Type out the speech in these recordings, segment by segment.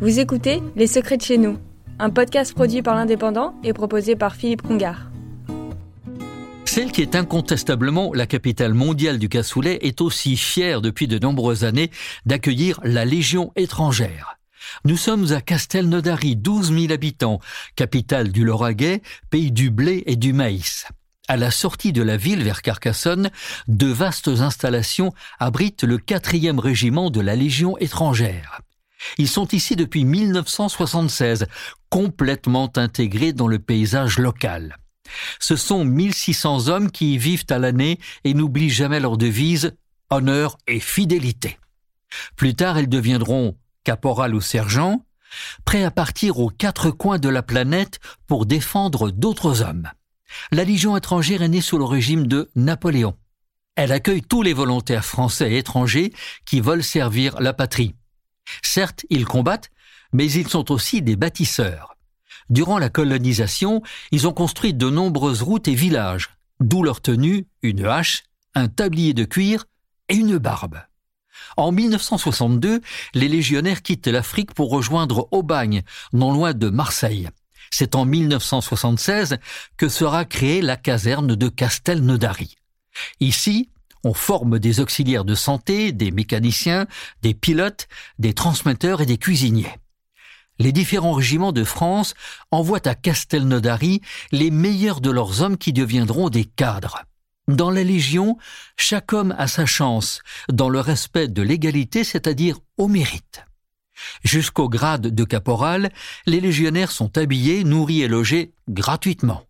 Vous écoutez Les Secrets de chez nous, un podcast produit par l'Indépendant et proposé par Philippe Congar. Celle qui est incontestablement la capitale mondiale du cassoulet est aussi fière depuis de nombreuses années d'accueillir la Légion étrangère. Nous sommes à Castelnaudary, 12 000 habitants, capitale du Lauragais, pays du blé et du maïs. À la sortie de la ville vers Carcassonne, de vastes installations abritent le quatrième régiment de la Légion étrangère. Ils sont ici depuis 1976, complètement intégrés dans le paysage local. Ce sont 1600 hommes qui y vivent à l'année et n'oublient jamais leur devise honneur et fidélité. Plus tard, ils deviendront caporal ou sergent, prêts à partir aux quatre coins de la planète pour défendre d'autres hommes. La Légion étrangère est née sous le régime de Napoléon. Elle accueille tous les volontaires français et étrangers qui veulent servir la patrie. Certes, ils combattent, mais ils sont aussi des bâtisseurs. Durant la colonisation, ils ont construit de nombreuses routes et villages, d'où leur tenue, une hache, un tablier de cuir et une barbe. En 1962, les légionnaires quittent l'Afrique pour rejoindre Aubagne, non loin de Marseille. C'est en 1976 que sera créée la caserne de Castelnaudary. Ici, on forme des auxiliaires de santé, des mécaniciens, des pilotes, des transmetteurs et des cuisiniers. Les différents régiments de France envoient à Castelnaudary les meilleurs de leurs hommes qui deviendront des cadres. Dans la Légion, chaque homme a sa chance, dans le respect de l'égalité, c'est-à-dire au mérite. Jusqu'au grade de caporal, les légionnaires sont habillés, nourris et logés gratuitement.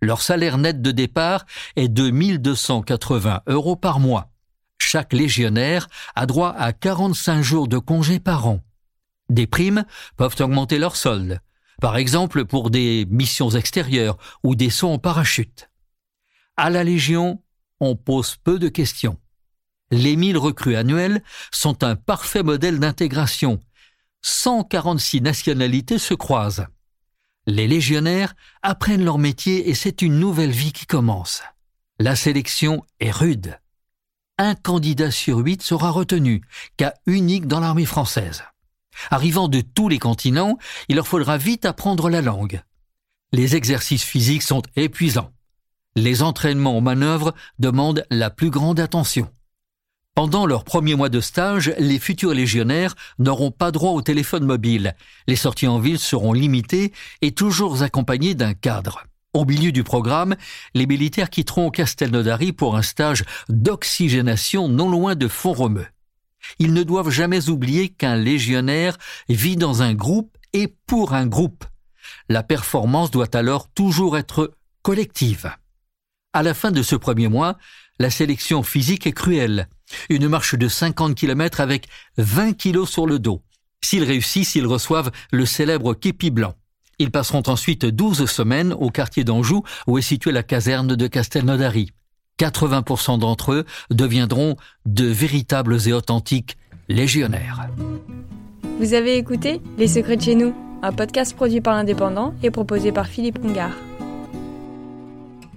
Leur salaire net de départ est de 1280 euros par mois. Chaque légionnaire a droit à 45 jours de congé par an. Des primes peuvent augmenter leur solde, par exemple pour des missions extérieures ou des sauts en parachute. À la Légion, on pose peu de questions. Les 1000 recrues annuelles sont un parfait modèle d'intégration. 146 nationalités se croisent. Les légionnaires apprennent leur métier et c'est une nouvelle vie qui commence. La sélection est rude. Un candidat sur huit sera retenu, cas unique dans l'armée française. Arrivant de tous les continents, il leur faudra vite apprendre la langue. Les exercices physiques sont épuisants. Les entraînements aux manœuvres demandent la plus grande attention. Pendant leurs premiers mois de stage, les futurs légionnaires n'auront pas droit au téléphone mobile. Les sorties en ville seront limitées et toujours accompagnées d'un cadre. Au milieu du programme, les militaires quitteront Castelnaudary pour un stage d'oxygénation non loin de Font-Romeu. Ils ne doivent jamais oublier qu'un légionnaire vit dans un groupe et pour un groupe. La performance doit alors toujours être collective. À la fin de ce premier mois, la sélection physique est cruelle. Une marche de 50 km avec 20 kilos sur le dos. S'ils réussissent, ils reçoivent le célèbre képi blanc. Ils passeront ensuite 12 semaines au quartier d'Anjou où est située la caserne de Castelnaudary. 80% d'entre eux deviendront de véritables et authentiques légionnaires. Vous avez écouté Les Secrets de chez nous, un podcast produit par l'Indépendant et proposé par Philippe Congar.